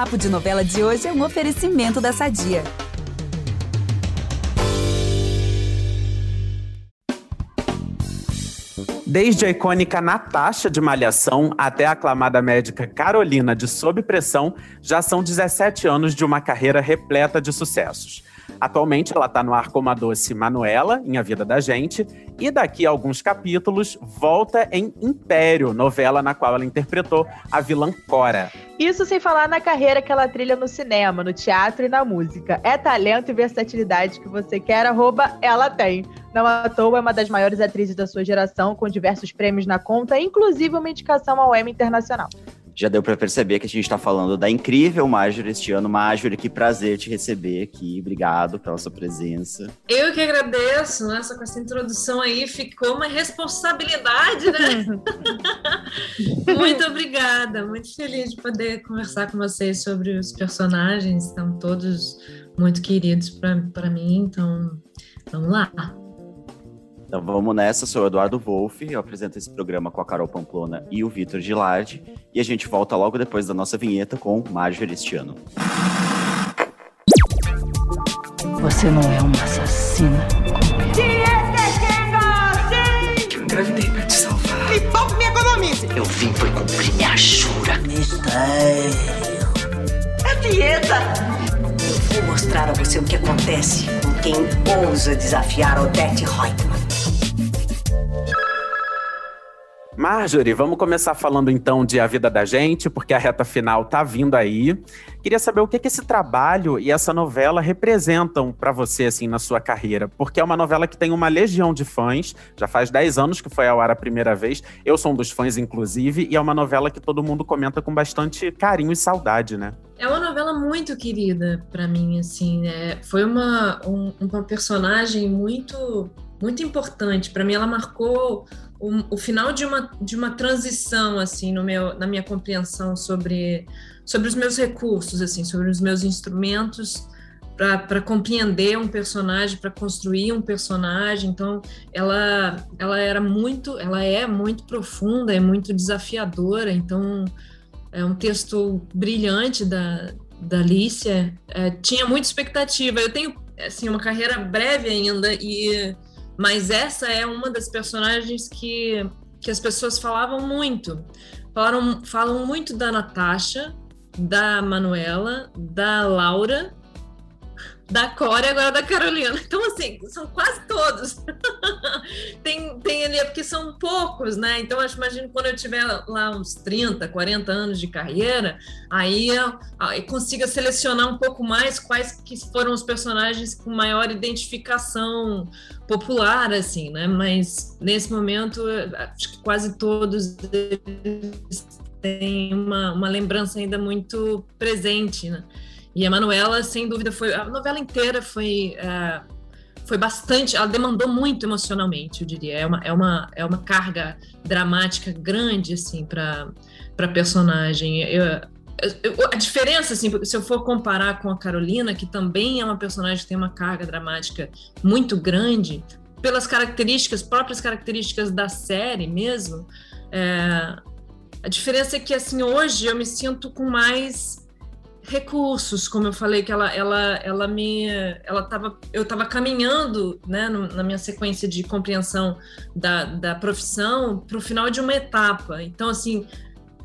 Papo de Novela de hoje é um oferecimento da Sadia. Desde a icônica Natasha de Malhação até a aclamada médica Carolina de Sob Pressão, já são 17 anos de uma carreira repleta de sucessos. Atualmente ela está no ar como a doce Manuela, em A Vida da Gente, e daqui a alguns capítulos volta em Império, novela na qual ela interpretou a vilã Cora. Isso sem falar na carreira que ela trilha no cinema, no teatro e na música. É talento e versatilidade que você quer, arroba, ela tem. Não à toa é uma das maiores atrizes da sua geração, com diversos prêmios na conta, inclusive uma indicação ao Emmy Internacional. Já deu para perceber que a gente está falando da incrível Marjorie este ano. Marjorie, que prazer te receber aqui. Obrigado pela sua presença. Eu que agradeço. Nossa, com essa introdução aí ficou uma responsabilidade, né? muito obrigada. Muito feliz de poder conversar com vocês sobre os personagens. Estão todos muito queridos para mim. Então, vamos lá. Então vamos nessa, sou o Eduardo Wolff, eu apresento esse programa com a Carol Pamplona e o Vitor Gilardi, e a gente volta logo depois da nossa vinheta com Marjorie este ano. Você não é uma assassina como eu. Eu engravidei pra te salvar. Me poupe me economize. Eu vim por cumprir minha jura. Mistério. É dieta. Eu vou mostrar a você o que acontece com quem ousa desafiar Odette Reutemann. Marjorie, vamos começar falando então de A Vida da Gente, porque a reta final tá vindo aí. Queria saber o que, que esse trabalho e essa novela representam para você, assim, na sua carreira. Porque é uma novela que tem uma legião de fãs, já faz 10 anos que foi ao ar a primeira vez. Eu sou um dos fãs, inclusive, e é uma novela que todo mundo comenta com bastante carinho e saudade, né? É uma novela muito querida para mim, assim. É, foi uma, um, uma personagem muito, muito importante. Para mim, ela marcou o, o, final de uma, de uma transição assim no meu, na minha compreensão sobre, sobre os meus recursos assim sobre os meus instrumentos para compreender um personagem para construir um personagem. Então ela ela era muito ela é muito profunda é muito desafiadora. Então é um texto brilhante da da Alicia. É, tinha muita expectativa. Eu tenho assim uma carreira breve ainda e mas essa é uma das personagens que, que as pessoas falavam muito. Falaram, falam muito da Natasha, da Manuela, da Laura da Cora e agora da Carolina. Então, assim, são quase todos. tem, tem ali, é porque são poucos, né? Então, acho, imagino quando eu tiver lá uns 30, 40 anos de carreira, aí eu, eu consiga selecionar um pouco mais quais que foram os personagens com maior identificação popular, assim, né? Mas nesse momento, acho que quase todos eles têm uma, uma lembrança ainda muito presente, né? E a Manuela, sem dúvida, foi. A novela inteira foi. É, foi bastante. Ela demandou muito emocionalmente, eu diria. É uma, é uma, é uma carga dramática grande, assim, para a personagem. Eu, eu, a diferença, assim, se eu for comparar com a Carolina, que também é uma personagem que tem uma carga dramática muito grande, pelas características, próprias características da série mesmo, é, a diferença é que, assim, hoje eu me sinto com mais recursos, como eu falei que ela ela ela me ela tava eu estava caminhando, né, na minha sequência de compreensão da, da profissão para o final de uma etapa. Então assim,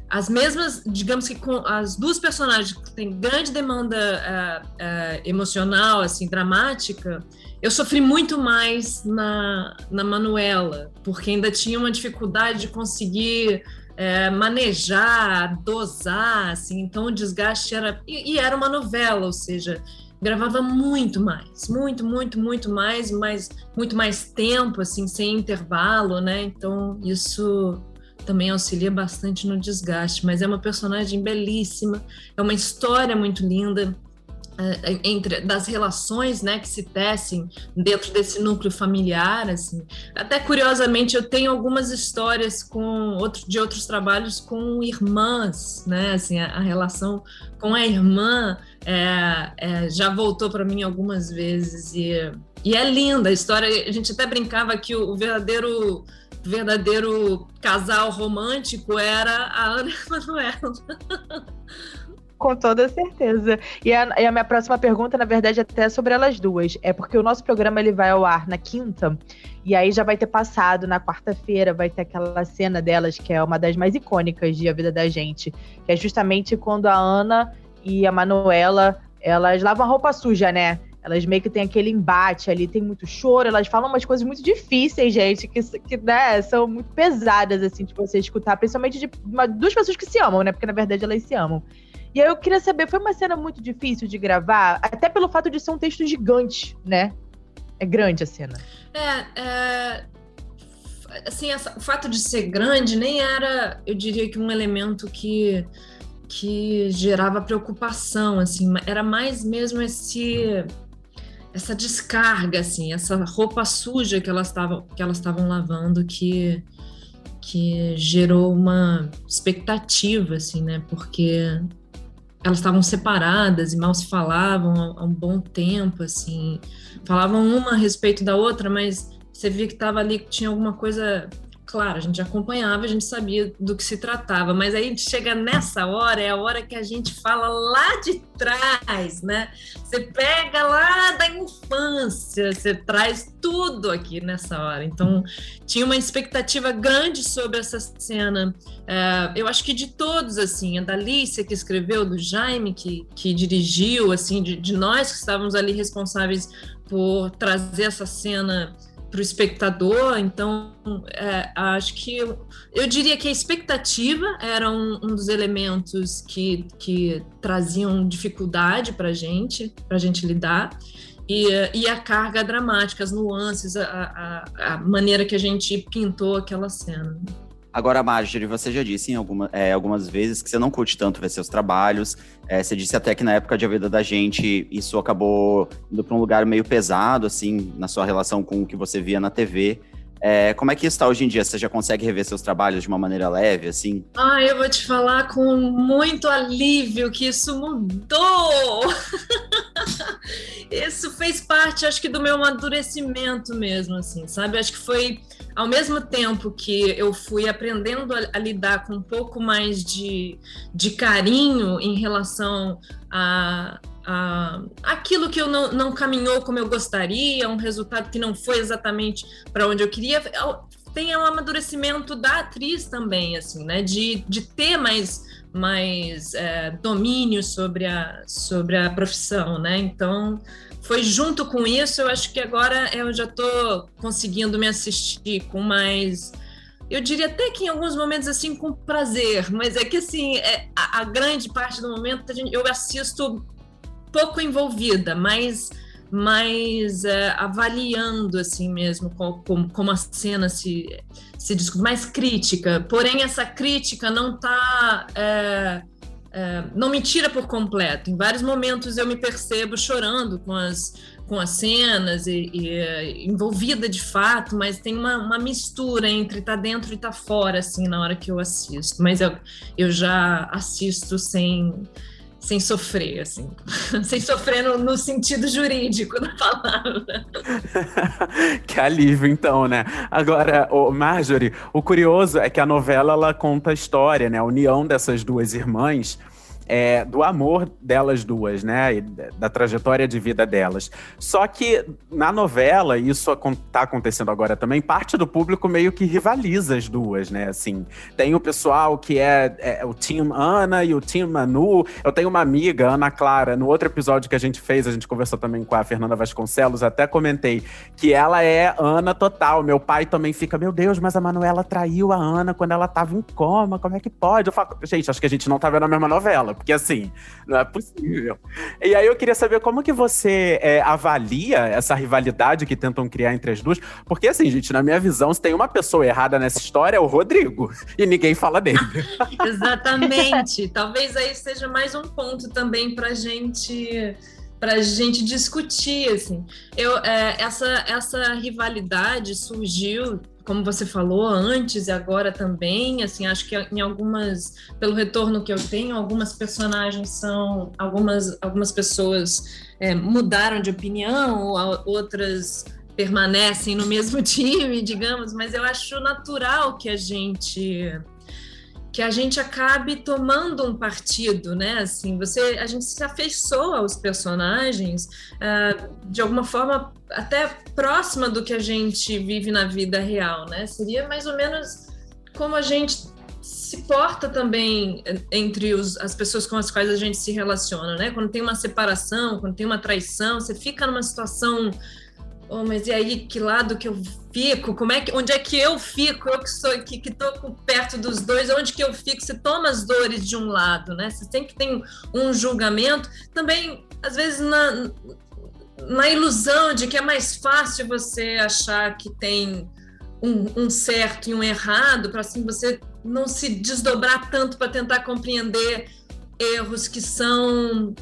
as mesmas, digamos que com as duas personagens que têm grande demanda uh, uh, emocional, assim, dramática, eu sofri muito mais na, na Manuela, porque ainda tinha uma dificuldade de conseguir é, manejar, dosar, assim, então o desgaste era. E, e, era uma novela, ou seja, gravava muito mais, muito, muito, muito mais, mais, muito mais tempo, assim, sem intervalo, né? Então isso também auxilia bastante no desgaste, mas é uma personagem belíssima, é uma história muito linda. Eh, entre das relações né que se tecem dentro desse núcleo familiar assim. Até curiosamente eu tenho algumas histórias com outro, de outros trabalhos com irmãs né assim a, a relação com a irmã é, é, já voltou para mim algumas vezes e, e é linda a história. A gente até brincava que o, o verdadeiro verdadeiro casal romântico era a Ana Manuela Com toda certeza. E a, e a, minha próxima pergunta, na verdade, até é sobre elas duas. É porque o nosso programa ele vai ao ar na quinta, e aí já vai ter passado na quarta-feira, vai ter aquela cena delas, que é uma das mais icônicas de A Vida da Gente, que é justamente quando a Ana e a Manuela, elas lavam a roupa suja, né? Elas meio que têm aquele embate ali, tem muito choro, elas falam umas coisas muito difíceis, gente, que, que né, são muito pesadas, assim, de você escutar, principalmente de uma, duas pessoas que se amam, né? Porque na verdade elas se amam. E aí eu queria saber, foi uma cena muito difícil de gravar, até pelo fato de ser um texto gigante, né? É grande a cena. É, é assim, o fato de ser grande nem era, eu diria que um elemento que que gerava preocupação, assim, era mais mesmo esse essa descarga, assim, essa roupa suja que elas estavam que elas estavam lavando que que gerou uma expectativa, assim, né? Porque elas estavam separadas e mal se falavam há um bom tempo, assim, falavam uma a respeito da outra, mas você via que estava ali que tinha alguma coisa claro, a gente acompanhava, a gente sabia do que se tratava, mas aí a gente chega nessa hora, é a hora que a gente fala lá de trás, né? Você pega lá da infância, você traz tudo aqui nessa hora. Então, tinha uma expectativa grande sobre essa cena. É, eu acho que de todos, assim, a da Alicia que escreveu, do Jaime que, que dirigiu, assim, de, de nós que estávamos ali responsáveis por trazer essa cena para o espectador. Então, é, acho que eu, eu, diria que a expectativa era um, um dos elementos que, que traziam dificuldade para gente, para a gente lidar. E, e, a carga dramática, as nuances, a, a, a maneira que a gente pintou aquela cena. Agora, Marjorie, você já disse em alguma, é, algumas vezes que você não curte tanto ver seus trabalhos. É, você disse até que na época de A Vida da Gente, isso acabou indo para um lugar meio pesado, assim, na sua relação com o que você via na TV. É, como é que está hoje em dia? Você já consegue rever seus trabalhos de uma maneira leve, assim? Ah, eu vou te falar com muito alívio que isso mudou. isso fez parte, acho que, do meu amadurecimento mesmo, assim, sabe? Acho que foi ao mesmo tempo que eu fui aprendendo a, a lidar com um pouco mais de, de carinho em relação a, a, aquilo que eu não, não caminhou como eu gostaria, um resultado que não foi exatamente para onde eu queria, tem um amadurecimento da atriz também, assim, né? De, de ter mais, mais é, domínio sobre a, sobre a profissão, né? Então, foi junto com isso, eu acho que agora eu já estou conseguindo me assistir com mais. Eu diria até que em alguns momentos assim com prazer, mas é que assim, é, a, a, grande parte do momento eu assisto pouco envolvida, mais, mais é, avaliando assim mesmo como, como a cena se, se discute, mais crítica. Porém, essa crítica não está. É, é, não me tira por completo. Em vários momentos eu me percebo chorando com as, com as cenas e, e é, envolvida de fato, mas tem uma, uma mistura entre estar tá dentro e estar tá fora, assim, na hora que eu assisto. Mas eu, eu já assisto sem sem sofrer, assim, sem sofrer no, no, sentido jurídico da palavra. que alívio, então, né? Agora, o Marjorie, o curioso é que a novela ela conta a história, né? A união dessas duas irmãs é, do amor delas duas, né? E da trajetória de vida delas. Só que na novela, isso está acontecendo agora também, parte do público meio que rivaliza as duas, né? Assim, tem o pessoal que é, é o Team Ana e o Team Manu. Eu tenho uma amiga, Ana Clara, no outro episódio que a gente fez, a gente conversou também com a Fernanda Vasconcelos, até comentei que ela é Ana total. Meu pai também fica, meu Deus, mas a Manuela traiu a Ana quando ela estava em coma, como é que pode? Eu falo, gente, acho que a gente não tá vendo a mesma novela porque assim, não é possível. E aí eu queria saber como que você é, avalia essa rivalidade que tentam criar entre as duas, porque assim, gente, na minha visão, se tem uma pessoa errada nessa história, é o Rodrigo, e ninguém fala dele. Exatamente. Talvez aí seja mais um ponto também pra gente para gente discutir assim eu é, essa essa rivalidade surgiu como você falou antes e agora também, assim, acho que em algumas, pelo retorno que eu tenho, algumas personagens são, algumas, algumas pessoas é, mudaram de opinião, outras permanecem no mesmo time, digamos, mas eu acho natural que a gente que a gente acabe tomando um partido, né? Assim, você, a gente se afeiçoa aos personagens uh, de alguma forma até próxima do que a gente vive na vida real, né? Seria mais ou menos como a gente se porta também entre os, as pessoas com as quais a gente se relaciona, né? Quando tem uma separação, quando tem uma traição, você fica numa situação Oh, mas e aí, que lado que eu fico? Como é que, onde é que eu fico? Eu que sou que, que tô perto dos dois, onde que eu fico? Você toma as dores de um lado, né? Você tem que ter um julgamento. Também, às vezes, na, na ilusão de que é mais fácil você achar que tem um, um certo e um errado, para assim você não se desdobrar tanto para tentar compreender erros que são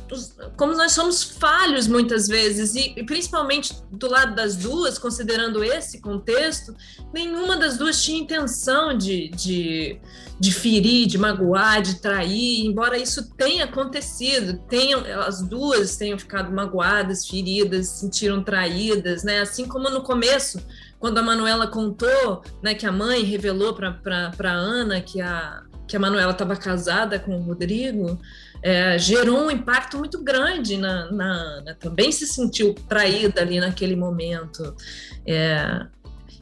como nós somos falhos muitas vezes e, e, principalmente do lado das duas considerando esse contexto nenhuma das duas tinha intenção de, de, de ferir de magoar de trair embora isso tenha acontecido tenham as duas tenham ficado magoadas feridas sentiram traídas né? Assim como no começo quando a Manuela contou né que a mãe revelou para Ana que a que a Manuela estava casada com o Rodrigo, é, gerou um impacto muito grande na, na, Ana. Também se sentiu traída ali naquele momento. É,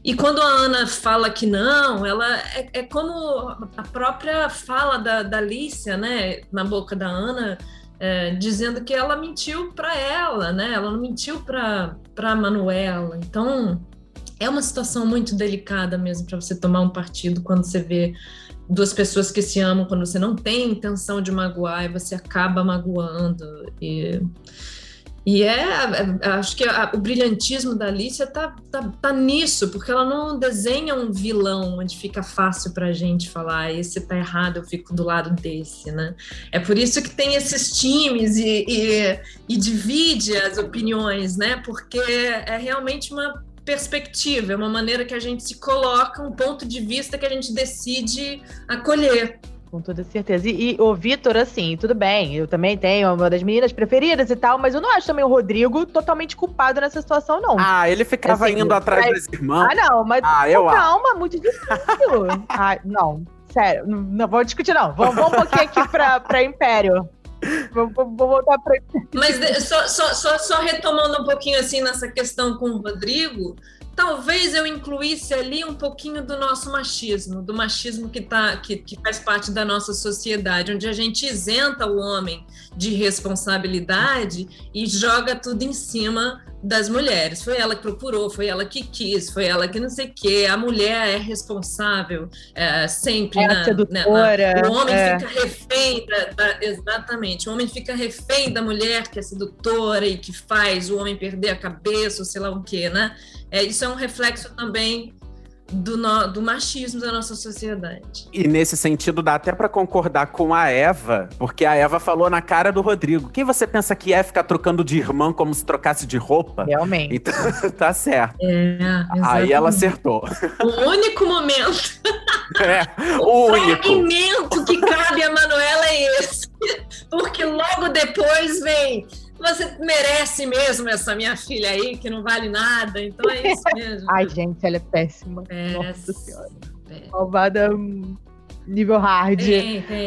e quando a Ana fala que não, ela é, é como a própria fala da, da Alicia, né, na boca da Ana, é, dizendo que ela mentiu para ela, né? Ela não mentiu para para Manuela. Então é uma situação muito delicada mesmo para você tomar um partido quando você vê duas pessoas que se amam quando você não tem intenção de magoar e você acaba magoando. E, e é, é acho que a, o brilhantismo da Alicia tá, tá, tá, nisso, porque ela não desenha um vilão onde fica fácil pra gente falar, esse tá errado, eu fico do lado desse, né? É por isso que tem esses times e, e, e divide as opiniões, né? Porque é realmente uma perspectiva, é uma maneira que a gente se coloca, um ponto de vista que a gente decide acolher. Com toda certeza. E, e o Vitor, assim, tudo bem, eu também tenho uma das meninas preferidas e tal, mas eu não acho também o Rodrigo totalmente culpado nessa situação, não. Ah, ele ficava assim, indo atrás mas... das irmãs. Ah, não, mas ah, eu calma, muito difícil. ah, não, sério, não, não vou discutir, não. Vamos, vamos um pouquinho aqui pra, pra Império. Vou, vou, voltar para. Mas só, só, só, só, retomando um pouquinho assim nessa questão com o Rodrigo, talvez eu incluísse ali um pouquinho do nosso machismo, do machismo que, tá, que, que faz parte da nossa sociedade, onde a gente isenta o homem de responsabilidade e joga tudo em cima das mulheres. Foi ela que procurou, foi ela que quis, foi ela que não sei o quê. A mulher é responsável é, sempre. É na, na, na, o homem é. fica refém da, da, Exatamente. O homem fica refém da mulher que é sedutora e que faz o homem perder a cabeça, ou sei lá o quê, né? É, isso é um reflexo também do, no, do, machismo da nossa sociedade. E nesse sentido, dá até para concordar com a Eva, porque a Eva falou na cara do Rodrigo. Quem você pensa que é ficar trocando de irmã como se trocasse de roupa? Realmente. Então, tá certo. É, Aí ela acertou. O único momento. É, o, o único. fragmento que cabe a Manuela é esse. Porque logo depois vem você merece mesmo essa minha filha aí, que não vale nada. Então é isso mesmo. Ai, gente, ela é péssima. Nossa senhora. Malvada nível hard.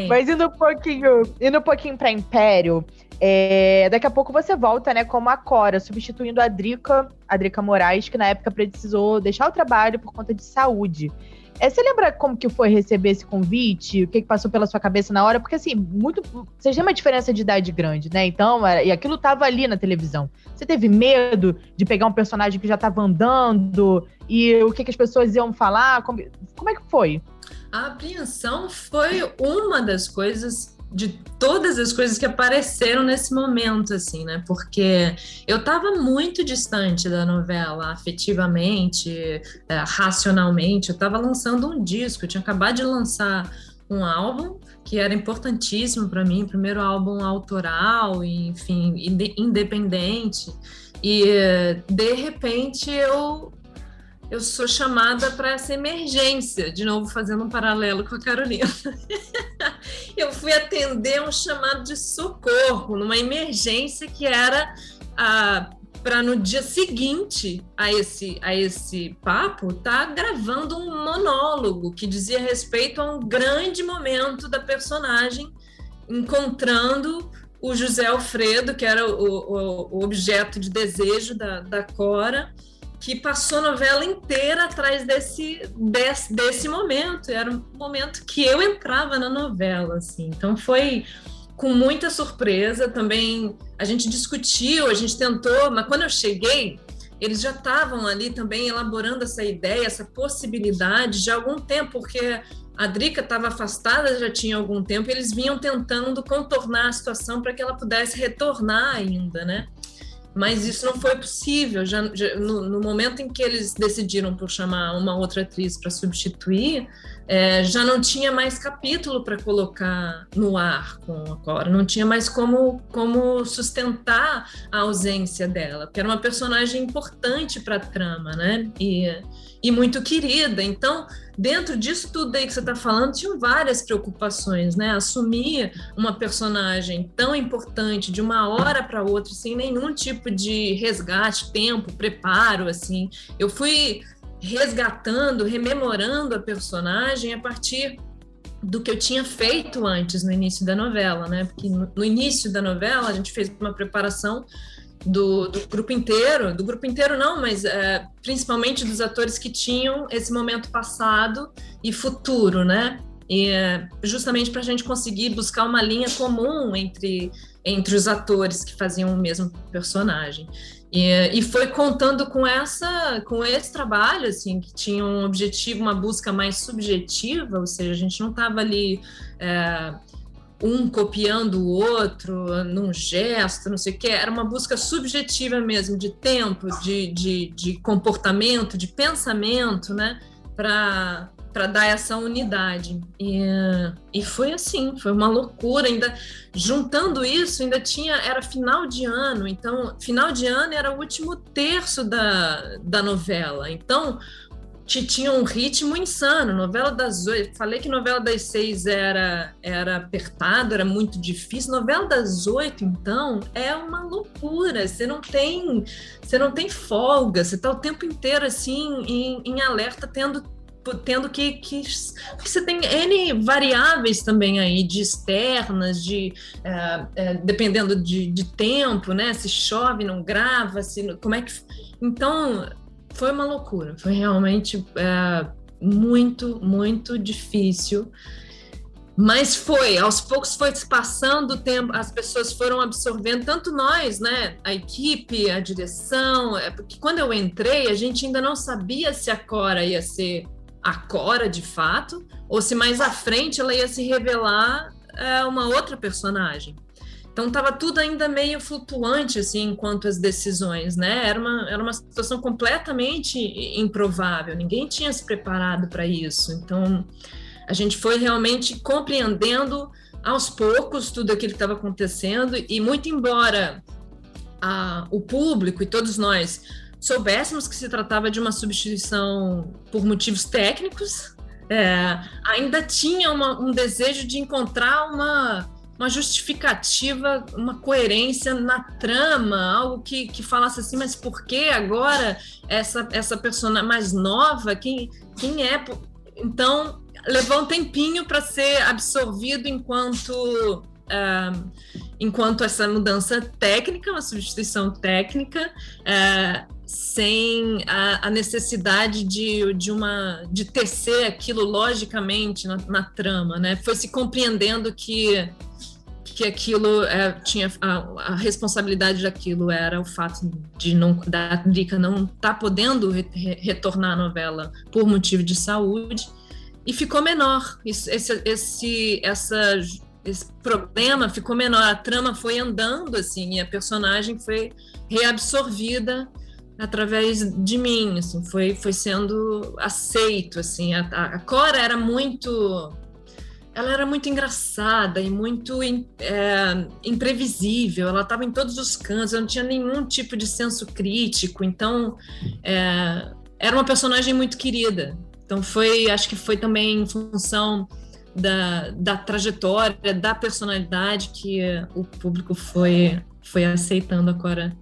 Mas indo um pouquinho, indo um pouquinho pra Império, é, daqui a pouco você volta, né, como a Cora, substituindo a Drica, a Drica Moraes, que na época precisou deixar o trabalho por conta de saúde. É, você lembra como que foi receber esse convite? O que, que passou pela sua cabeça na hora? Porque, assim, muito. Vocês uma diferença de idade grande, né? Então, e aquilo tava ali na televisão. Você teve medo de pegar um personagem que já tava andando? E o que, que as pessoas iam falar? Como, como é que foi? A apreensão foi uma das coisas de todas as coisas que apareceram nesse momento, assim, né? Porque eu estava muito distante da novela, afetivamente, é, racionalmente. Eu estava lançando um disco, eu tinha acabado de lançar um álbum que era importantíssimo para mim, primeiro álbum autoral, enfim, independente. E de repente eu eu sou chamada para essa emergência, de novo fazendo um paralelo com a Carolina. eu fui atender um chamado de socorro numa emergência que era a para no dia seguinte a esse, a esse papo tá gravando um monólogo que dizia respeito a um grande momento da personagem encontrando o José Alfredo, que era o, o, o objeto de desejo da, da Cora, que passou a novela inteira atrás desse, desse, desse momento. Era um momento que eu entrava na novela, assim. Então foi com muita surpresa. Também a gente discutiu, a gente tentou, mas quando eu cheguei, eles já estavam ali também elaborando essa ideia, essa possibilidade de algum tempo, porque a Drica estava afastada já tinha algum tempo, e eles vinham tentando contornar a situação para que ela pudesse retornar ainda, né? Mas isso não foi possível. Já, já no, no, momento em que eles decidiram por chamar uma outra atriz para substituir, é, já não tinha mais capítulo para colocar no ar com a Cora, não tinha mais como, como sustentar a ausência dela, porque era uma personagem importante para a trama, né? E, e muito querida. Então, dentro disso tudo aí que você está falando, tinham várias preocupações, né? Assumir uma personagem tão importante de uma hora para outra, sem nenhum tipo de resgate, tempo, preparo, assim. Eu fui resgatando, rememorando a personagem a partir do que eu tinha feito antes no início da novela, né? Porque no início da novela a gente fez uma preparação do, do, grupo inteiro, do grupo inteiro não, mas é, principalmente dos atores que tinham esse momento passado e futuro, né? E, é, justamente para a gente conseguir buscar uma linha comum entre, entre os atores que faziam o mesmo personagem. E, e foi contando com essa, com esse trabalho, assim, que tinha um objetivo, uma busca mais subjetiva, ou seja, a gente não estava ali é, um copiando o outro num gesto, não sei o que, era uma busca subjetiva mesmo, de tempo, de, de, de comportamento, de pensamento, né, para para dar essa unidade. E, e foi assim, foi uma loucura. Ainda juntando isso, ainda tinha era final de ano, então final de ano era o último terço da, da novela. Então tinha um ritmo insano. Novela das oito, falei que novela das seis era era apertado, era muito difícil. Novela das oito, então, é uma loucura. Você não tem, você não tem folga. Você está o tempo inteiro assim em, em alerta, tendo tendo que, que, você tem N variáveis também aí, de externas, de é, é, dependendo de, de tempo, né? Se chove, não grava, se, como é que. Então, foi uma loucura, foi realmente é, muito, muito difícil. Mas foi, aos poucos foi se passando o tempo, as pessoas foram absorvendo, tanto nós, né, a equipe, a direção, é, porque quando eu entrei, a gente ainda não sabia se a Cora ia ser a Cora de fato, ou se mais à frente ela ia se revelar é, uma outra personagem. Então estava tudo ainda meio flutuante assim enquanto as decisões, né? Era uma, era uma situação completamente improvável. Ninguém tinha se preparado para isso. Então a gente foi realmente compreendendo aos poucos tudo aquilo que estava acontecendo e muito embora a, o público e todos nós soubéssemos que se tratava de uma substituição por motivos técnicos, é, ainda tinha uma, um desejo de encontrar uma uma justificativa, uma coerência na trama, algo que, que falasse assim, mas por que agora essa, essa personagem mais nova, quem, quem é? Então, levou um tempinho para ser absorvido enquanto. Uh, enquanto essa mudança técnica, uma substituição técnica, uh, sem a, a, necessidade de, de uma de tecer aquilo logicamente na, na trama, né? Foi se compreendendo que que aquilo é, tinha a, a, responsabilidade daquilo era o fato de não da Drica não estar tá podendo re, retornar à novela por motivo de saúde e ficou menor. Esse esse essa esse problema ficou menor. A trama foi andando assim e a personagem foi reabsorvida através de mim assim foi foi sendo aceito assim. A, a Cora era muito ela era muito engraçada e muito é, imprevisível. Ela estava em todos os cantos, ela não tinha nenhum tipo de senso crítico. Então, é, era uma personagem muito querida. Então, foi, acho que foi também em função da, da trajetória, da personalidade que o público foi, foi aceitando agora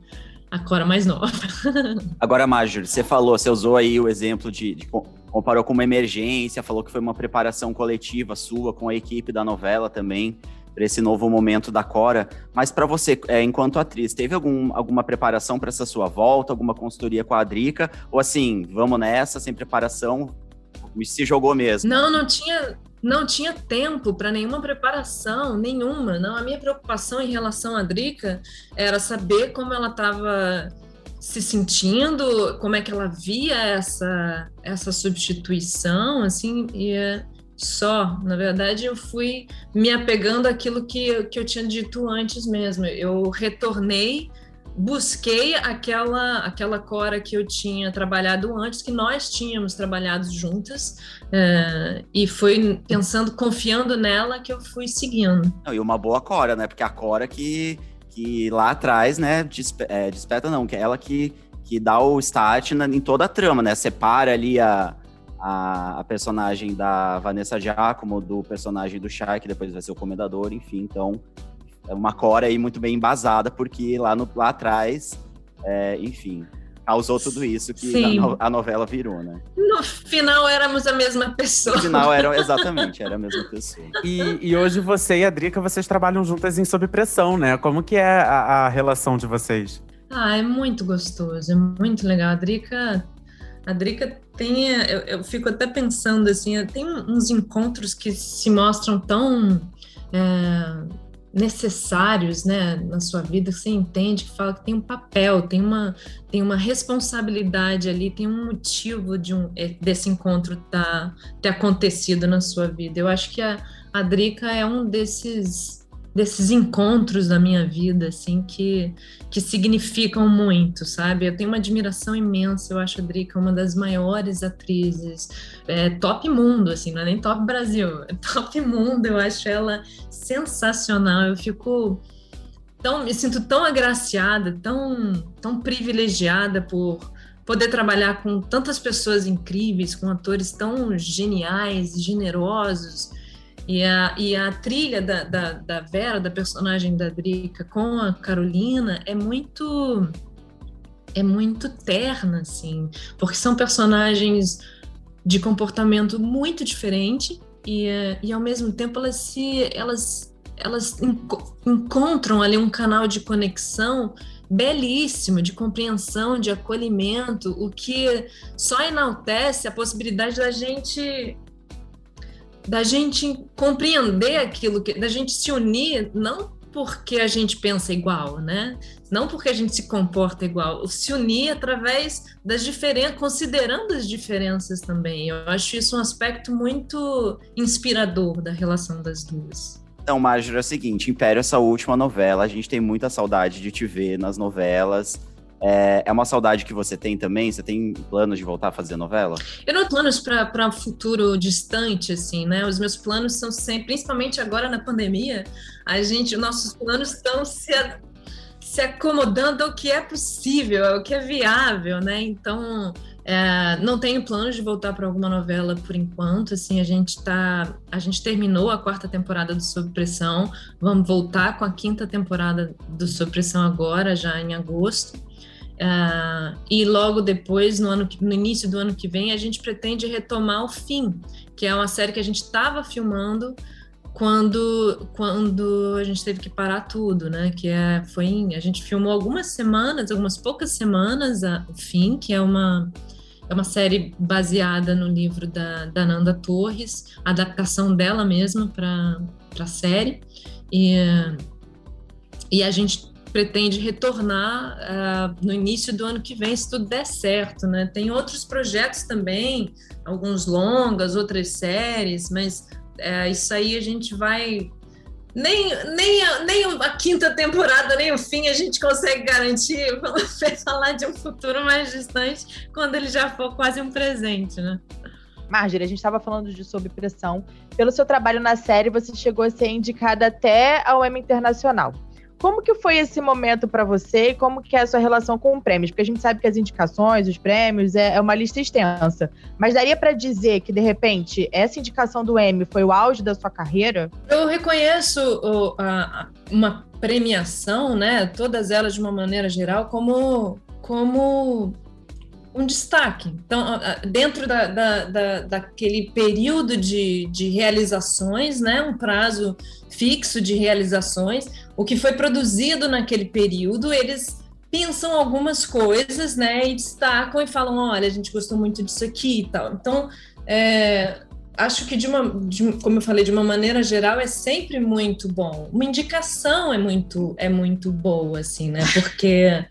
a Cora mais nova. Agora, Major, você falou, você usou aí o exemplo de, de, comparou com uma emergência, falou que foi uma preparação coletiva sua com a equipe da novela também para esse novo momento da Cora. Mas para você, é, enquanto atriz, teve algum, alguma preparação para essa sua volta, alguma consultoria com a Drica? Ou assim, vamos nessa, sem preparação, se jogou mesmo? Não, não tinha, não tinha tempo para nenhuma preparação, nenhuma. Não, a minha preocupação em relação à Drica era saber como ela estava se sentindo, como é que ela via essa essa substituição, assim, e é só. Na verdade, eu fui me apegando àquilo que, que eu tinha dito antes mesmo. Eu retornei busquei aquela aquela Cora que eu tinha trabalhado antes, que nós tínhamos trabalhado juntas, é, e foi pensando, confiando nela que eu fui seguindo. E uma boa Cora, né? Porque a Cora que, que lá atrás, né, despe é, desperta não, que é ela que, que dá o start na, em toda a trama, né? Separa ali a, a, a, personagem da Vanessa Giacomo do personagem do Shai, que depois vai ser o Comendador, enfim, então é uma core aí muito bem embasada, porque lá, no, lá atrás, é, enfim, causou tudo isso que a, a, novela virou, né? No final éramos a mesma pessoa. No final eram, exatamente, era a mesma pessoa. E, e hoje você e a Drica, vocês trabalham juntas em Sob Pressão, né? Como que é a, a relação de vocês? Ah, é muito gostoso, é muito legal. A Drica, a Drica tem, eu, eu fico até pensando assim, tem uns encontros que se mostram tão é, necessários né, na sua vida, você entende que fala que tem um papel, tem uma, tem uma responsabilidade ali, tem um motivo de um, é, desse encontro tá, ter acontecido na sua vida. Eu acho que a, a Drica é um desses desses encontros da minha vida, assim, que, que significam muito, sabe? Eu tenho uma admiração imensa, eu acho a Drica uma das maiores atrizes, é, top mundo, assim, não é nem top Brasil, é top mundo, eu acho ela sensacional, eu fico tão, me sinto tão agraciada, tão, tão privilegiada por poder trabalhar com tantas pessoas incríveis, com atores tão geniais, generosos, e a, e a trilha da, da, da Vera, da personagem da Drica, com a Carolina, é muito é muito terna, assim, porque são personagens de comportamento muito diferente e, e ao mesmo tempo elas se elas elas enco encontram ali um canal de conexão belíssimo de compreensão, de acolhimento, o que só enaltece a possibilidade da gente da gente compreender aquilo, que, da gente se unir, não porque a gente pensa igual, né? Não porque a gente se comporta igual, se unir através das diferenças, considerando as diferenças também. Eu acho isso um aspecto muito inspirador da relação das duas. Então, Major, é o seguinte, Império, essa última novela, a gente tem muita saudade de te ver nas novelas. É, é uma saudade que você tem também? Você tem planos de voltar a fazer novela? Eu não tenho planos para um futuro distante, assim, né? Os meus planos são sempre, principalmente agora na pandemia, a gente, nossos planos estão se, se acomodando ao que é possível, ao que é viável, né? Então, é, não tenho planos de voltar para alguma novela por enquanto. Assim, a gente tá, a gente terminou a quarta temporada do Sob Pressão. Vamos voltar com a quinta temporada do Sob Pressão agora, já em agosto. Uh, e logo depois, no, ano, no início do ano que vem, a gente pretende retomar o Fim, que é uma série que a gente estava filmando quando, quando a gente teve que parar tudo, né? Que é, foi em, a gente filmou algumas semanas, algumas poucas semanas, a, o Fim, que é uma, é uma série baseada no livro da, da Nanda Torres, adaptação dela mesma para a série. E, e a gente pretende retornar uh, no início do ano que vem, se tudo der certo, né? Tem outros projetos também, alguns longas, outras séries, mas uh, isso aí a gente vai. Nem, nem, a, nem a quinta temporada, nem o fim a gente consegue garantir. Vamos falar de um futuro mais distante quando ele já for quase um presente, né? Marjorie, a gente estava falando de Sob Pressão. Pelo seu trabalho na série, você chegou a ser indicada até ao Emmy Internacional. Como que foi esse momento para você e como que é a sua relação com prêmios? Porque a gente sabe que as indicações, os prêmios, é, é uma lista extensa. Mas daria para dizer que, de repente, essa indicação do Emmy foi o auge da sua carreira? Eu reconheço o, a, uma premiação, né, todas elas de uma maneira geral, como, como um destaque. Então, dentro da, da, da, daquele período de, de realizações, né, um prazo fixo de realizações, o que foi produzido naquele período, eles pensam algumas coisas, né, e destacam e falam, olha, a gente gostou muito disso aqui e tal. Então, é, acho que de uma, de, como eu falei, de uma maneira geral é sempre muito bom. Uma indicação é muito, é muito boa, assim, né, porque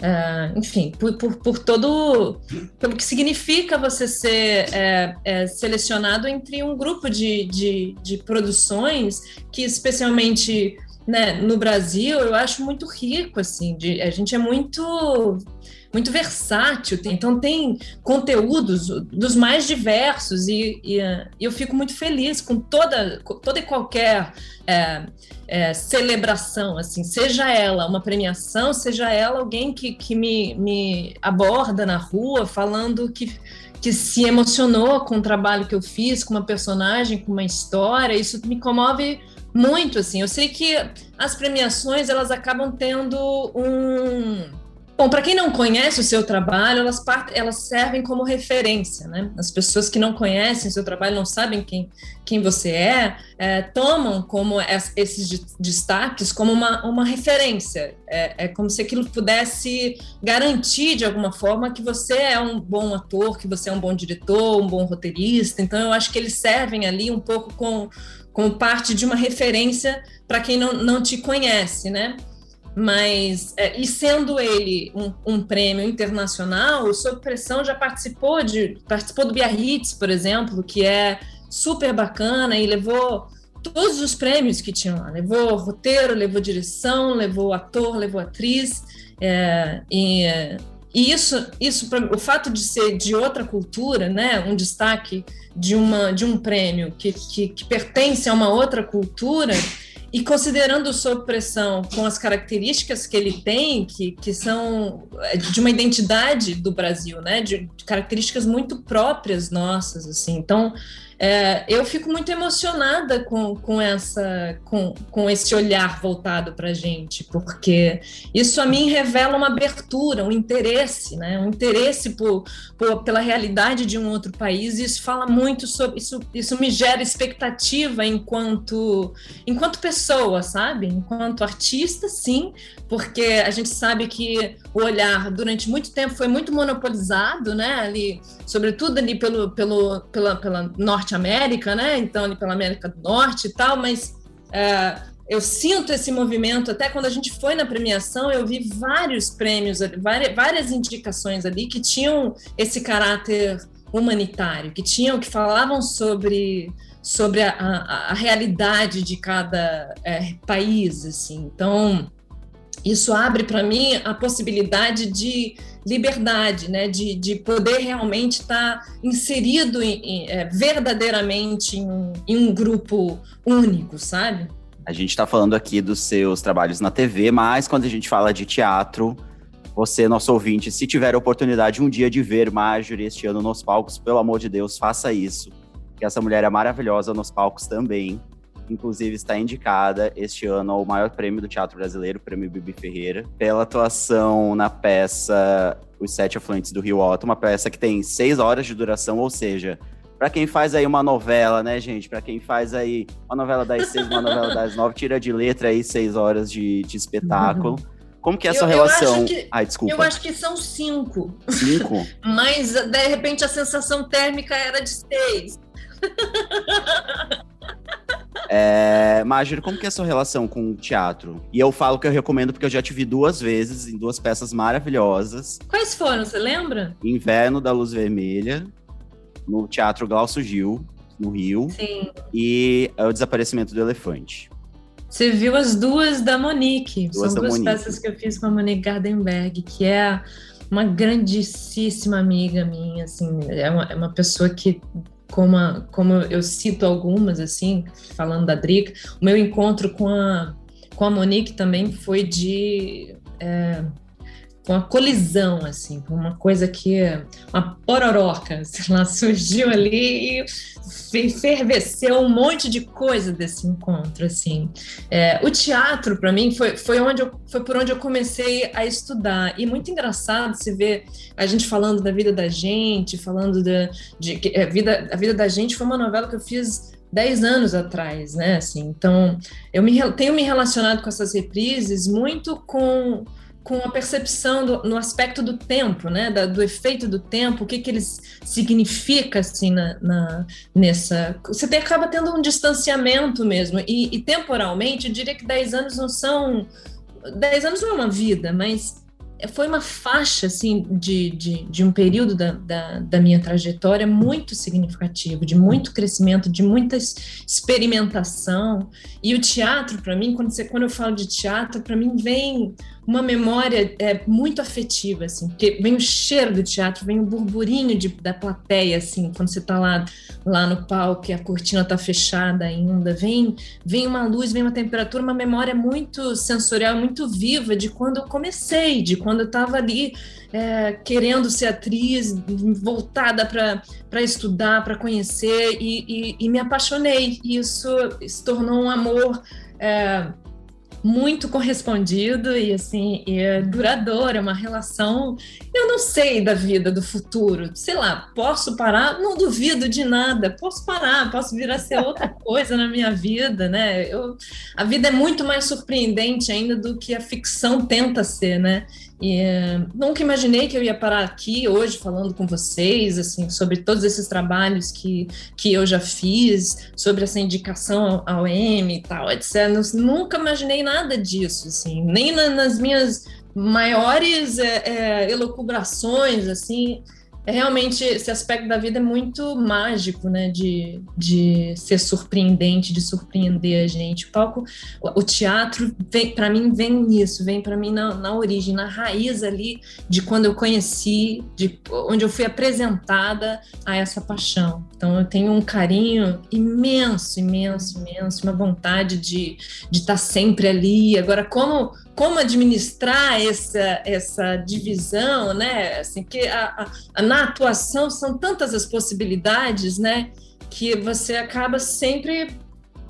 Uh, enfim, por, por, por, todo. pelo que significa você ser é, é, selecionado entre um grupo de, de, de produções que, especialmente né, no Brasil, eu acho muito rico, assim, de, a gente é muito muito versátil, então tem conteúdos dos mais diversos e, e, eu fico muito feliz com toda, toda e qualquer é, é, celebração, assim, seja ela uma premiação, seja ela alguém que, que me, me aborda na rua falando que que se emocionou com o trabalho que eu fiz, com uma personagem, com uma história, isso me comove muito, assim. Eu sei que as premiações, elas acabam tendo um Bom, para quem não conhece o seu trabalho, elas, elas servem como referência, né? As pessoas que não conhecem o seu trabalho, não sabem quem, quem você é, é tomam como esses destaques como uma, uma referência. É, é como se aquilo pudesse garantir, de alguma forma, que você é um bom ator, que você é um bom diretor, um bom roteirista. Então, eu acho que eles servem ali um pouco com, com parte de uma referência para quem não, não te conhece, né? Mas, é, e sendo ele um, um, prêmio internacional, o Sob Pressão já participou de participou do Biarritz, por exemplo, que é super bacana e levou todos os prêmios que tinham lá. Levou roteiro, levou direção, levou ator, levou atriz. É, e, e isso, isso o fato de ser de outra cultura, né, um destaque de, uma, de um prêmio que, que, que pertence a uma outra cultura e considerando sob pressão com as características que ele tem, que, que são é, de uma identidade do Brasil, né? De, de características muito próprias nossas, assim. Então, é, eu fico muito emocionada com, com, essa, com, com esse olhar voltado para a gente, porque isso a mim revela uma abertura, um interesse, né? um interesse por, por, pela realidade de um outro país, e isso fala muito sobre isso, isso me gera expectativa enquanto, enquanto pessoa, sabe? Enquanto artista, sim, porque a gente sabe que o olhar durante muito tempo foi muito monopolizado, né? Ali, sobretudo ali pelo, pelo, pela, pela Norte América, né? Então, ali pela América do Norte e tal, mas é, eu sinto esse movimento. Até quando a gente foi na premiação, eu vi vários prêmios, várias, várias indicações ali que tinham esse caráter humanitário, que tinham, que falavam sobre sobre a, a, a realidade de cada é, país, assim. Então, isso abre para mim a possibilidade de liberdade, né, de, de poder realmente estar tá inserido em, em, é, verdadeiramente em um, em um grupo único, sabe? A gente está falando aqui dos seus trabalhos na TV, mas quando a gente fala de teatro, você, nosso ouvinte, se tiver a oportunidade um dia de ver Marjorie este ano nos palcos, pelo amor de Deus, faça isso. Que essa mulher é maravilhosa nos palcos também inclusive está indicada este ano ao maior prêmio do teatro brasileiro, o Prêmio Bibi Ferreira, pela atuação na peça Os Sete Afluentes do Rio Otto, uma peça que tem seis horas de duração, ou seja, para quem faz aí uma novela, né, gente? Para quem faz aí uma novela das seis, uma novela das nove, tira de letra aí seis horas de, de espetáculo. Como que é essa relação? Que, Ai, desculpa. Eu acho que são cinco. Cinco? Mas, de repente, a sensação térmica era de seis. É, Magir, como que é a sua relação com o teatro? E eu falo que eu recomendo porque eu já te vi duas vezes em duas peças maravilhosas. Quais foram, você lembra? Inverno da Luz Vermelha, no Teatro Glaucio Gil, no Rio. Sim. E O Desaparecimento do Elefante. Você viu as duas da Monique. Duas São da duas Monique. peças que eu fiz com a Monique Gardenberg, que é uma grandíssima amiga minha, assim, é uma, é uma pessoa que como, a, como eu cito algumas, assim, falando da Drica, o meu encontro com a, com a Monique também foi de é, uma colisão, assim, uma coisa que uma pororoca, sei lá, surgiu ali e ferveceu um monte de coisa desse encontro, assim. É, o teatro, para mim, foi, foi, onde eu, foi por onde eu comecei a estudar. E muito engraçado se ver a gente falando da vida da gente, falando da, de, a, vida, a vida da gente foi uma novela que eu fiz 10 anos atrás, né? Assim, então, eu me, tenho me relacionado com essas reprises muito com com a percepção do, no aspecto do tempo, né, da, do efeito do tempo, o que que eles significa assim na, na nessa, você tem, acaba tendo um distanciamento mesmo e, e temporalmente, eu diria que 10 anos não são 10 anos não é uma vida, mas foi uma faixa assim de, de, de um período da, da, da, minha trajetória muito significativo, de muito crescimento, de muita experimentação. E o teatro, para mim, quando, você, quando eu falo de teatro, para mim vem uma memória é, muito afetiva, assim, porque vem o cheiro do teatro, vem o burburinho de, da plateia, assim, quando você está lá, lá no palco e a cortina está fechada ainda, vem, vem uma luz, vem uma temperatura, uma memória muito sensorial, muito viva de quando eu comecei, de quando eu estava ali é, querendo ser atriz, voltada para estudar, para conhecer, e, e, e, me apaixonei. E isso se tornou um amor. É, muito correspondido e assim e é duradouro, é uma relação. Eu não sei da vida do futuro, sei lá, posso parar? Não duvido de nada, posso parar, posso vir a ser outra coisa na minha vida, né? Eu, a vida é muito mais surpreendente ainda do que a ficção tenta ser, né? E, uh, nunca imaginei que eu ia parar aqui hoje falando com vocês, assim, sobre todos esses trabalhos que, que eu já fiz, sobre essa indicação ao M e tal, etc. Nunca imaginei nada disso, assim, nem na, nas minhas maiores é, é, elucubrações, assim, é realmente esse aspecto da vida é muito mágico, né? De, de ser surpreendente, de surpreender a gente. O palco, o teatro, para mim, vem nisso, vem para mim na, na origem, na raiz ali de quando eu conheci, de onde eu fui apresentada a essa paixão. Então, eu tenho um carinho imenso, imenso, imenso, uma vontade de estar de tá sempre ali. Agora, como como administrar essa, essa divisão, né? Assim, que a, a, na atuação são tantas as possibilidades, né? Que você acaba sempre.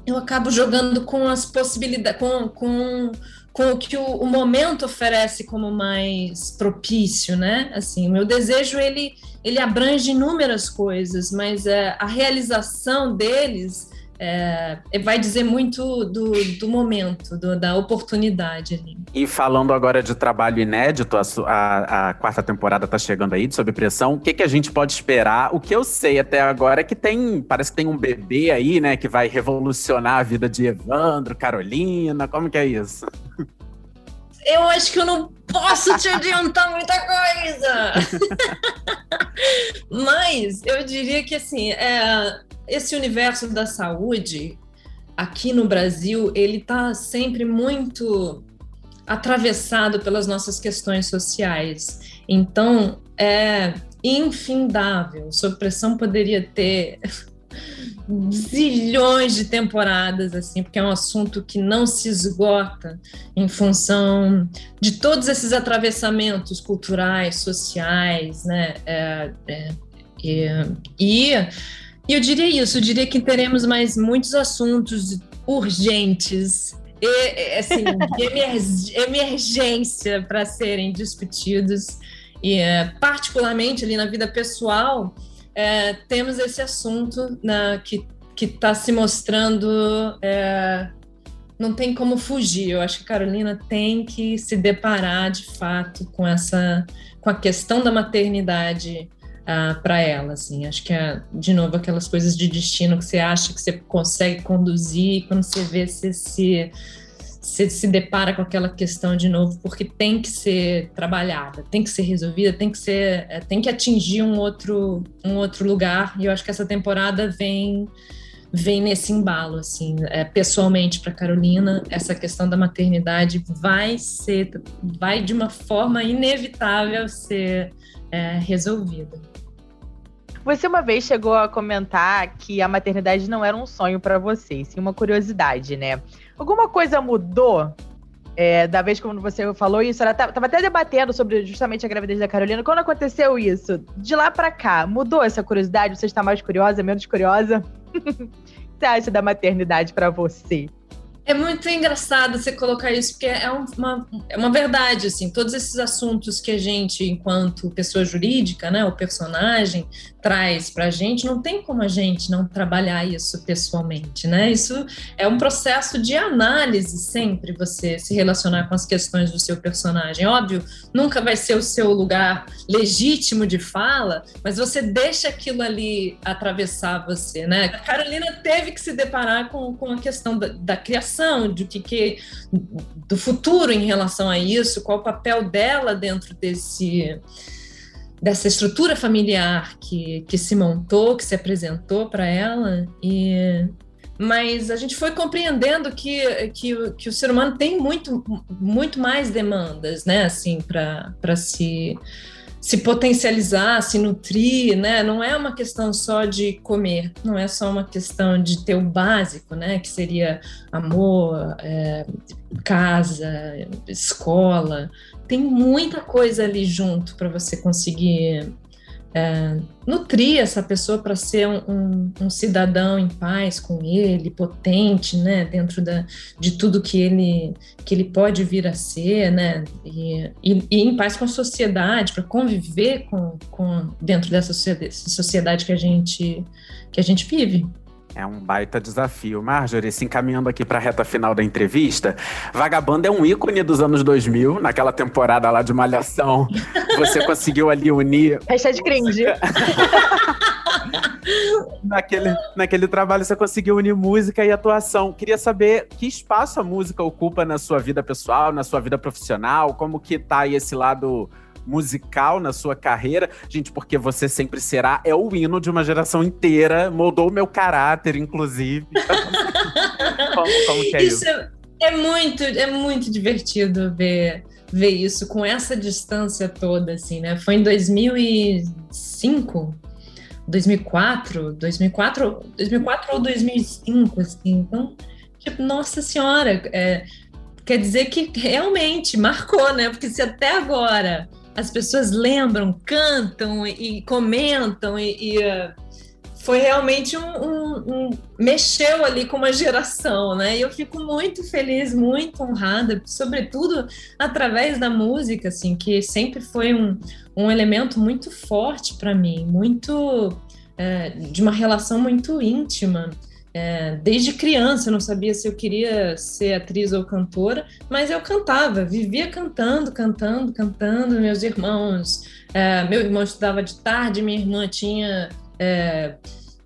Eu acabo jogando com as possibilidades, com, com, com o que o, o momento oferece como mais propício, né? Assim, o meu desejo ele, ele abrange inúmeras coisas, mas é, a realização deles é, vai dizer muito do, do momento, do, da oportunidade ali. E falando agora de trabalho inédito, a, a, a quarta temporada está chegando aí, de Sob Pressão, o que, que a gente pode esperar? O que eu sei até agora é que tem, parece que tem um bebê aí, né, que vai revolucionar a vida de Evandro, Carolina, como que é isso? Eu acho que eu não posso te adiantar muita coisa. Mas eu diria que assim, é, esse universo da saúde aqui no Brasil, ele está sempre muito atravessado pelas nossas questões sociais. Então, é infindável. Sob pressão poderia ter zilhões de temporadas, assim, porque é um assunto que não se esgota em função de todos esses atravessamentos culturais, sociais, né? É, é, é, e e eu diria isso, eu diria que teremos mais muitos assuntos urgentes e, assim, de emergência para serem discutidos. E, é, particularmente ali na vida pessoal, é, temos esse assunto na, que está se mostrando. É, não tem como fugir. Eu acho que a Carolina tem que se deparar de fato com essa com a questão da maternidade uh, para ela, assim. Acho que é, de novo, aquelas coisas de destino que você acha que você consegue conduzir, e quando você vê, você se, você se depara com aquela questão de novo, porque tem que ser trabalhada, tem que ser resolvida, tem que ser, é, tem que atingir um outro, um outro lugar. E eu acho que essa temporada vem vem nesse embalo, assim, é, pessoalmente para Carolina, essa questão da maternidade vai ser, vai de uma forma inevitável ser é, resolvida. Você uma vez chegou a comentar que a maternidade não era um sonho para você, sim uma curiosidade, né? Alguma coisa mudou é, da vez quando você falou isso? Ela tava até debatendo sobre justamente a gravidez da Carolina. Quando aconteceu isso, de lá para cá, mudou essa curiosidade? Você está mais curiosa, menos curiosa? o que você acha da maternidade para você? É muito engraçado você colocar isso, porque é uma, é uma verdade, assim, todos esses assuntos que a gente, enquanto pessoa jurídica, né, o personagem, traz para a gente, não tem como a gente não trabalhar isso pessoalmente, né? Isso é um processo de análise sempre, você se relacionar com as questões do seu personagem. Óbvio, nunca vai ser o seu lugar legítimo de fala, mas você deixa aquilo ali atravessar você, né? A Carolina teve que se deparar com, com a questão da, da criação, de que, que do futuro em relação a isso, qual o papel dela dentro desse dessa estrutura familiar que, que se montou, que se apresentou para ela. E mas a gente foi compreendendo que, que, que o ser humano tem muito, muito mais demandas, né, assim, para se se potencializar, se nutrir, né? Não é uma questão só de comer, não é só uma questão de ter o básico, né? Que seria amor, é, casa, escola. Tem muita coisa ali junto para você conseguir é, nutrir essa pessoa para ser um, um, um, cidadão em paz com ele, potente, né, dentro da, de tudo que ele que ele pode vir a ser, né, e, e, e em paz com a sociedade, para conviver com, com dentro dessa sociedade que a gente que a gente vive. É um baita desafio. Marjorie, se encaminhando aqui para a reta final da entrevista, Vagabanda é um ícone dos anos 2000, naquela temporada lá de Malhação. Você conseguiu ali unir. Hashtag cringe. naquele, naquele trabalho você conseguiu unir música e atuação. Queria saber que espaço a música ocupa na sua vida pessoal, na sua vida profissional, como que tá aí esse lado musical na sua carreira. Gente, porque você sempre será é o hino de uma geração inteira, moldou o meu caráter, inclusive. como, como que é isso? isso? É muito, é muito divertido ver ver isso com essa distância toda, assim, né? Foi em 2005, 2004, 2004, 2004 ou 2005, assim. Então, tipo, nossa senhora, é, quer dizer que realmente marcou, né? Porque se até agora as pessoas lembram, cantam e comentam e, e uh, foi realmente um, um, um, mexeu ali com uma geração, né? E eu fico muito feliz, muito honrada, sobretudo através da música, assim, que sempre foi um, um elemento muito forte para mim, muito é, de uma relação muito íntima. É, desde criança eu não sabia se eu queria ser atriz ou cantora, mas eu cantava, vivia cantando, cantando, cantando. Meus irmãos, é, meu irmão estudava de tarde, minha irmã tinha é,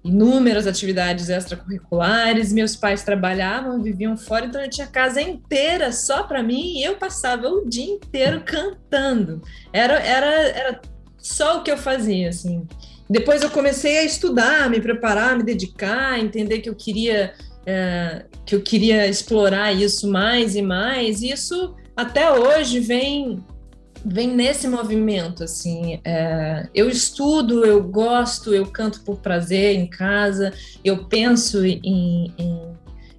inúmeras atividades extracurriculares, meus pais trabalhavam, viviam fora, então eu tinha casa inteira só para mim e eu passava o dia inteiro cantando. Era, era, era só o que eu fazia, assim. Depois eu comecei a estudar, me preparar, me dedicar, entender que eu queria é, que eu queria explorar isso mais e mais. E isso até hoje vem vem nesse movimento assim. É, eu estudo, eu gosto, eu canto por prazer em casa, eu penso em, em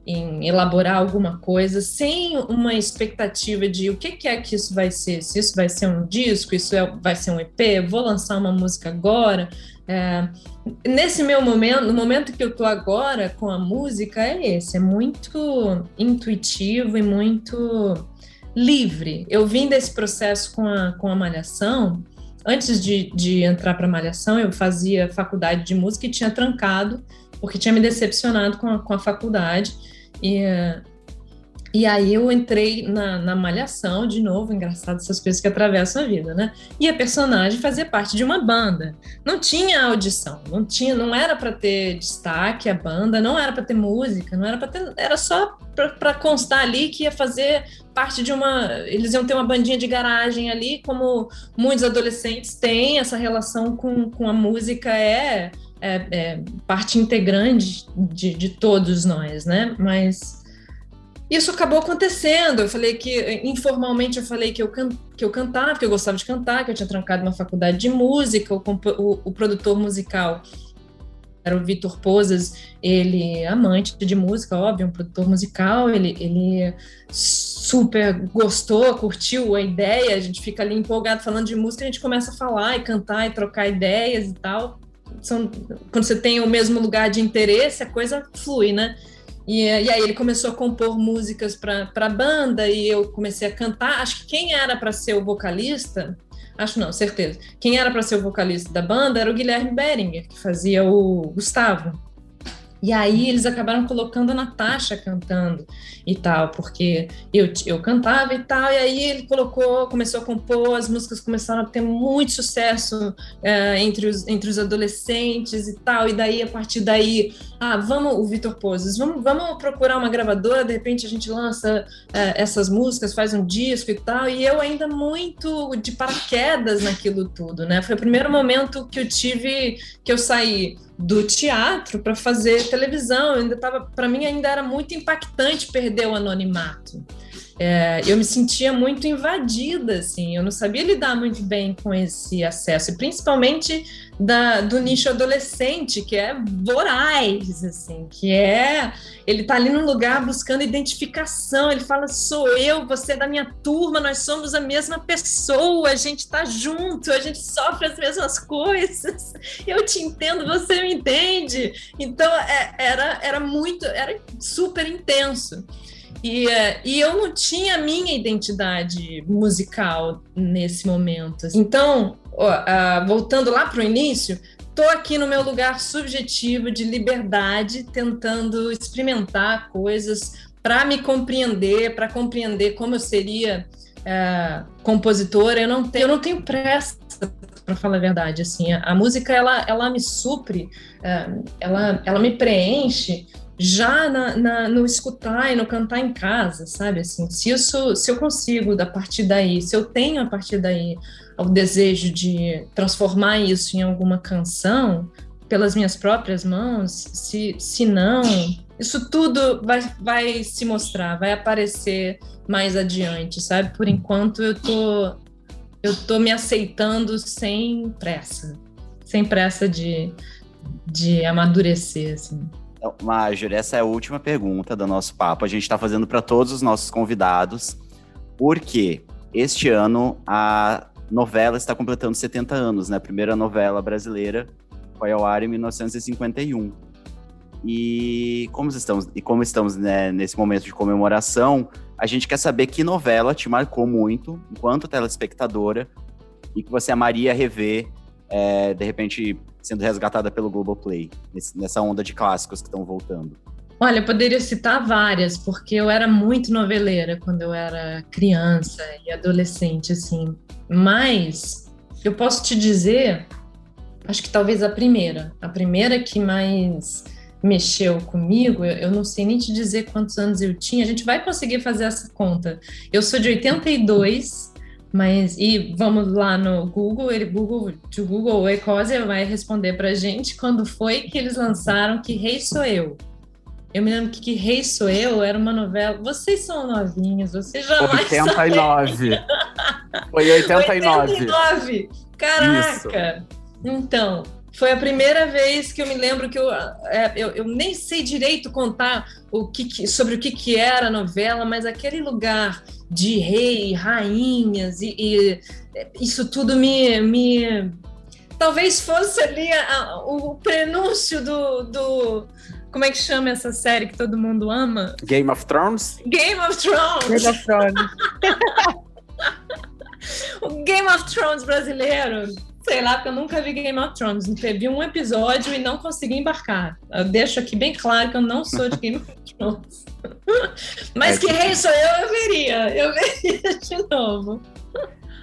em elaborar alguma coisa sem uma expectativa de o que, que, é que isso vai ser, se isso vai ser um disco, isso é, vai ser um EP, vou lançar uma música agora. É, nesse meu momento, no momento que eu estou agora com a música, é esse, é muito intuitivo e muito livre. Eu vim desse processo com a, com a Malhação. Antes de, de entrar para a Malhação, eu fazia faculdade de música e tinha trancado, porque tinha me decepcionado com a, com a faculdade. E, e aí eu entrei na, na malhação, de novo, engraçado essas coisas que atravessam a vida, né? E a personagem fazia parte de uma banda. Não tinha audição, não tinha, não era para ter destaque a banda, não era para ter música, não era para ter, era só para constar ali que ia fazer parte de uma, eles iam ter uma bandinha de garagem ali, como muitos adolescentes têm, essa relação com, com a música é é, é parte integrante de, de todos nós, né? Mas isso acabou acontecendo. Eu falei que, informalmente, eu falei que eu, can, que eu cantava, que eu gostava de cantar, que eu tinha trancado uma faculdade de música, o, o, o produtor musical era o Vitor Pozas, ele é amante de música, óbvio, um produtor musical, ele, ele super gostou, curtiu a ideia, a gente fica ali empolgado falando de música, a gente começa a falar e cantar e trocar ideias e tal. São, quando você tem o mesmo lugar de interesse, a coisa flui, né? E, e aí ele começou a compor músicas para a banda e eu comecei a cantar. Acho que quem era para ser o vocalista Acho não, certeza. Quem era para ser o vocalista da banda era o Guilherme Beringer, que fazia o Gustavo. E aí eles acabaram colocando a Natasha cantando e tal, porque eu, eu cantava e tal, e aí ele colocou, começou a compor, as músicas começaram a ter muito sucesso é, entre, os, entre os adolescentes e tal, e daí, a partir daí, ah, vamos, o Vitor Poses, vamos, vamos procurar uma gravadora, de repente a gente lança é, essas músicas, faz um disco e tal, e eu ainda muito de paraquedas naquilo tudo, né? Foi o primeiro momento que eu tive, que eu saí do teatro para fazer televisão. Ainda tava, para mim ainda era muito impactante perder o anonimato. É, eu me sentia muito invadida, assim, eu não sabia lidar muito bem com esse acesso, e principalmente da, do nicho adolescente, que é voraz, assim, que é. Ele tá ali num lugar buscando identificação, ele fala: sou eu, você é da minha turma, nós somos a mesma pessoa, a gente tá junto, a gente sofre as mesmas coisas, eu te entendo, você me entende. Então, é, era, era muito, era super intenso. E, é, e eu não tinha minha identidade musical nesse momento. Então, uh, voltando lá para o início, estou aqui no meu lugar subjetivo de liberdade, tentando experimentar coisas para me compreender, para compreender como eu seria uh, compositora. Eu não tenho, eu não tenho pressa para falar a verdade. Assim, a, música ela, ela me supre, uh, ela, ela me preenche já na, na, no escutar e no cantar em casa, sabe? Assim, se isso, se eu consigo a partir daí, se eu tenho a partir daí o desejo de transformar isso em alguma canção pelas minhas próprias mãos, se, se não, isso tudo vai, vai se mostrar, vai aparecer mais adiante, sabe? Por enquanto eu tô eu tô me aceitando sem pressa, sem pressa de, de amadurecer, assim. Então, Major, essa é a última pergunta do nosso papo. A gente está fazendo para todos os nossos convidados, porque este ano a novela está completando 70 anos, né? A primeira novela brasileira foi ao ar em 1951. E como estamos, e como estamos né, nesse momento de comemoração, a gente quer saber que novela te marcou muito enquanto telespectadora e que você amaria rever, é, de repente, sendo resgatada pelo Globoplay, nessa onda de clássicos que estão voltando? Olha, eu poderia citar várias, porque eu era muito noveleira quando eu era criança e adolescente, assim. Mas eu posso te dizer, acho que talvez a primeira, a primeira que mais mexeu comigo, eu não sei nem te dizer quantos anos eu tinha, a gente vai conseguir fazer essa conta. Eu sou de 82, mas, e vamos lá no Google, ele Google, de Google, o Ecosia vai responder pra gente quando foi que eles lançaram Que Rei Sou Eu. Eu me lembro que, que Rei Sou Eu era uma novela. Vocês são novinhos, vocês jamais 89. Foi 89. 89. Caraca! Isso. Então, foi a primeira vez que eu me lembro que eu, é, eu, eu, nem sei direito contar o que, sobre o que, que era a novela, mas aquele lugar de rei, rainhas e, e isso tudo me, me talvez fosse ali a, a, o prenúncio do, do como é que chama essa série que todo mundo ama? Game of Thrones? Game of Thrones! Game of Thrones. o Game of Thrones brasileiro Sei lá, porque eu nunca vi Game of Thrones. Teve um episódio e não consegui embarcar. Eu deixo aqui bem claro que eu não sou de Game of Thrones. Mas é, que rei sou eu, eu veria. Eu veria de novo.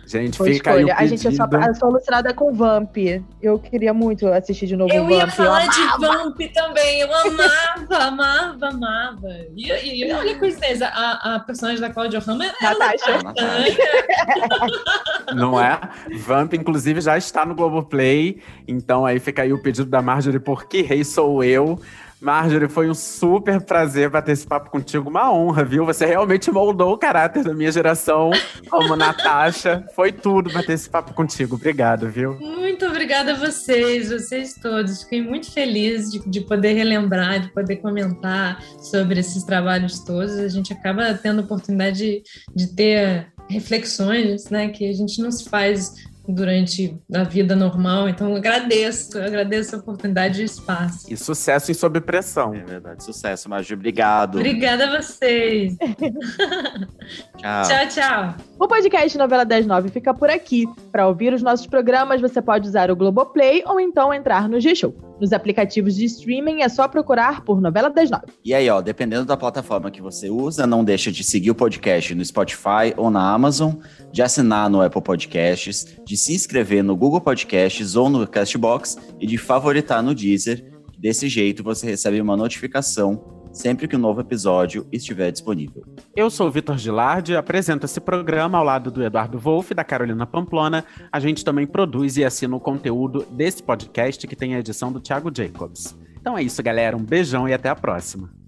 Gente, Foi fica escolha. aí o pedido. A gente é só, sou alucinada com Vamp. Eu queria muito assistir de novo eu Vamp. Ia falar eu de Vamp também. Eu amava, amava, amava. E, e, e olha a coincidência, a, a personagem da Claudia Hammer era Natasha. Não é? Vamp, inclusive, já está no Globoplay. Então aí fica aí o pedido da Marjorie, por que rei sou eu? Marjorie, foi um super prazer bater esse papo contigo. Uma honra, viu? Você realmente moldou o caráter da minha geração como Natasha. Foi tudo bater esse papo contigo. Obrigado, viu? Muito obrigada a vocês, vocês todos. Fiquei muito feliz de, de poder relembrar, de poder comentar sobre esses trabalhos todos. A gente acaba tendo a oportunidade de, de ter reflexões, né, que a gente não se faz durante a vida normal. Então, agradeço, agradeço a oportunidade e o espaço. E sucesso em Sob Pressão. É verdade, sucesso, Maju. Obrigado. Obrigada a vocês. tchau. Tchau, tchau. O podcast Novela das Nove fica por aqui. Para ouvir os nossos programas, você pode usar o Globoplay ou então entrar no G-Show. Nos aplicativos de streaming é só procurar por Novela das Nove. E aí, ó, dependendo da plataforma que você usa, não deixa de seguir o podcast no Spotify ou na Amazon, de assinar no Apple Podcasts, de se inscrever no Google Podcasts ou no Castbox e de favoritar no Deezer. Desse jeito você recebe uma notificação sempre que um novo episódio estiver disponível. Eu sou o Vitor Gilardi, apresento esse programa ao lado do Eduardo Wolff e da Carolina Pamplona. A gente também produz e assina o conteúdo desse podcast que tem a edição do Thiago Jacobs. Então é isso, galera. Um beijão e até a próxima.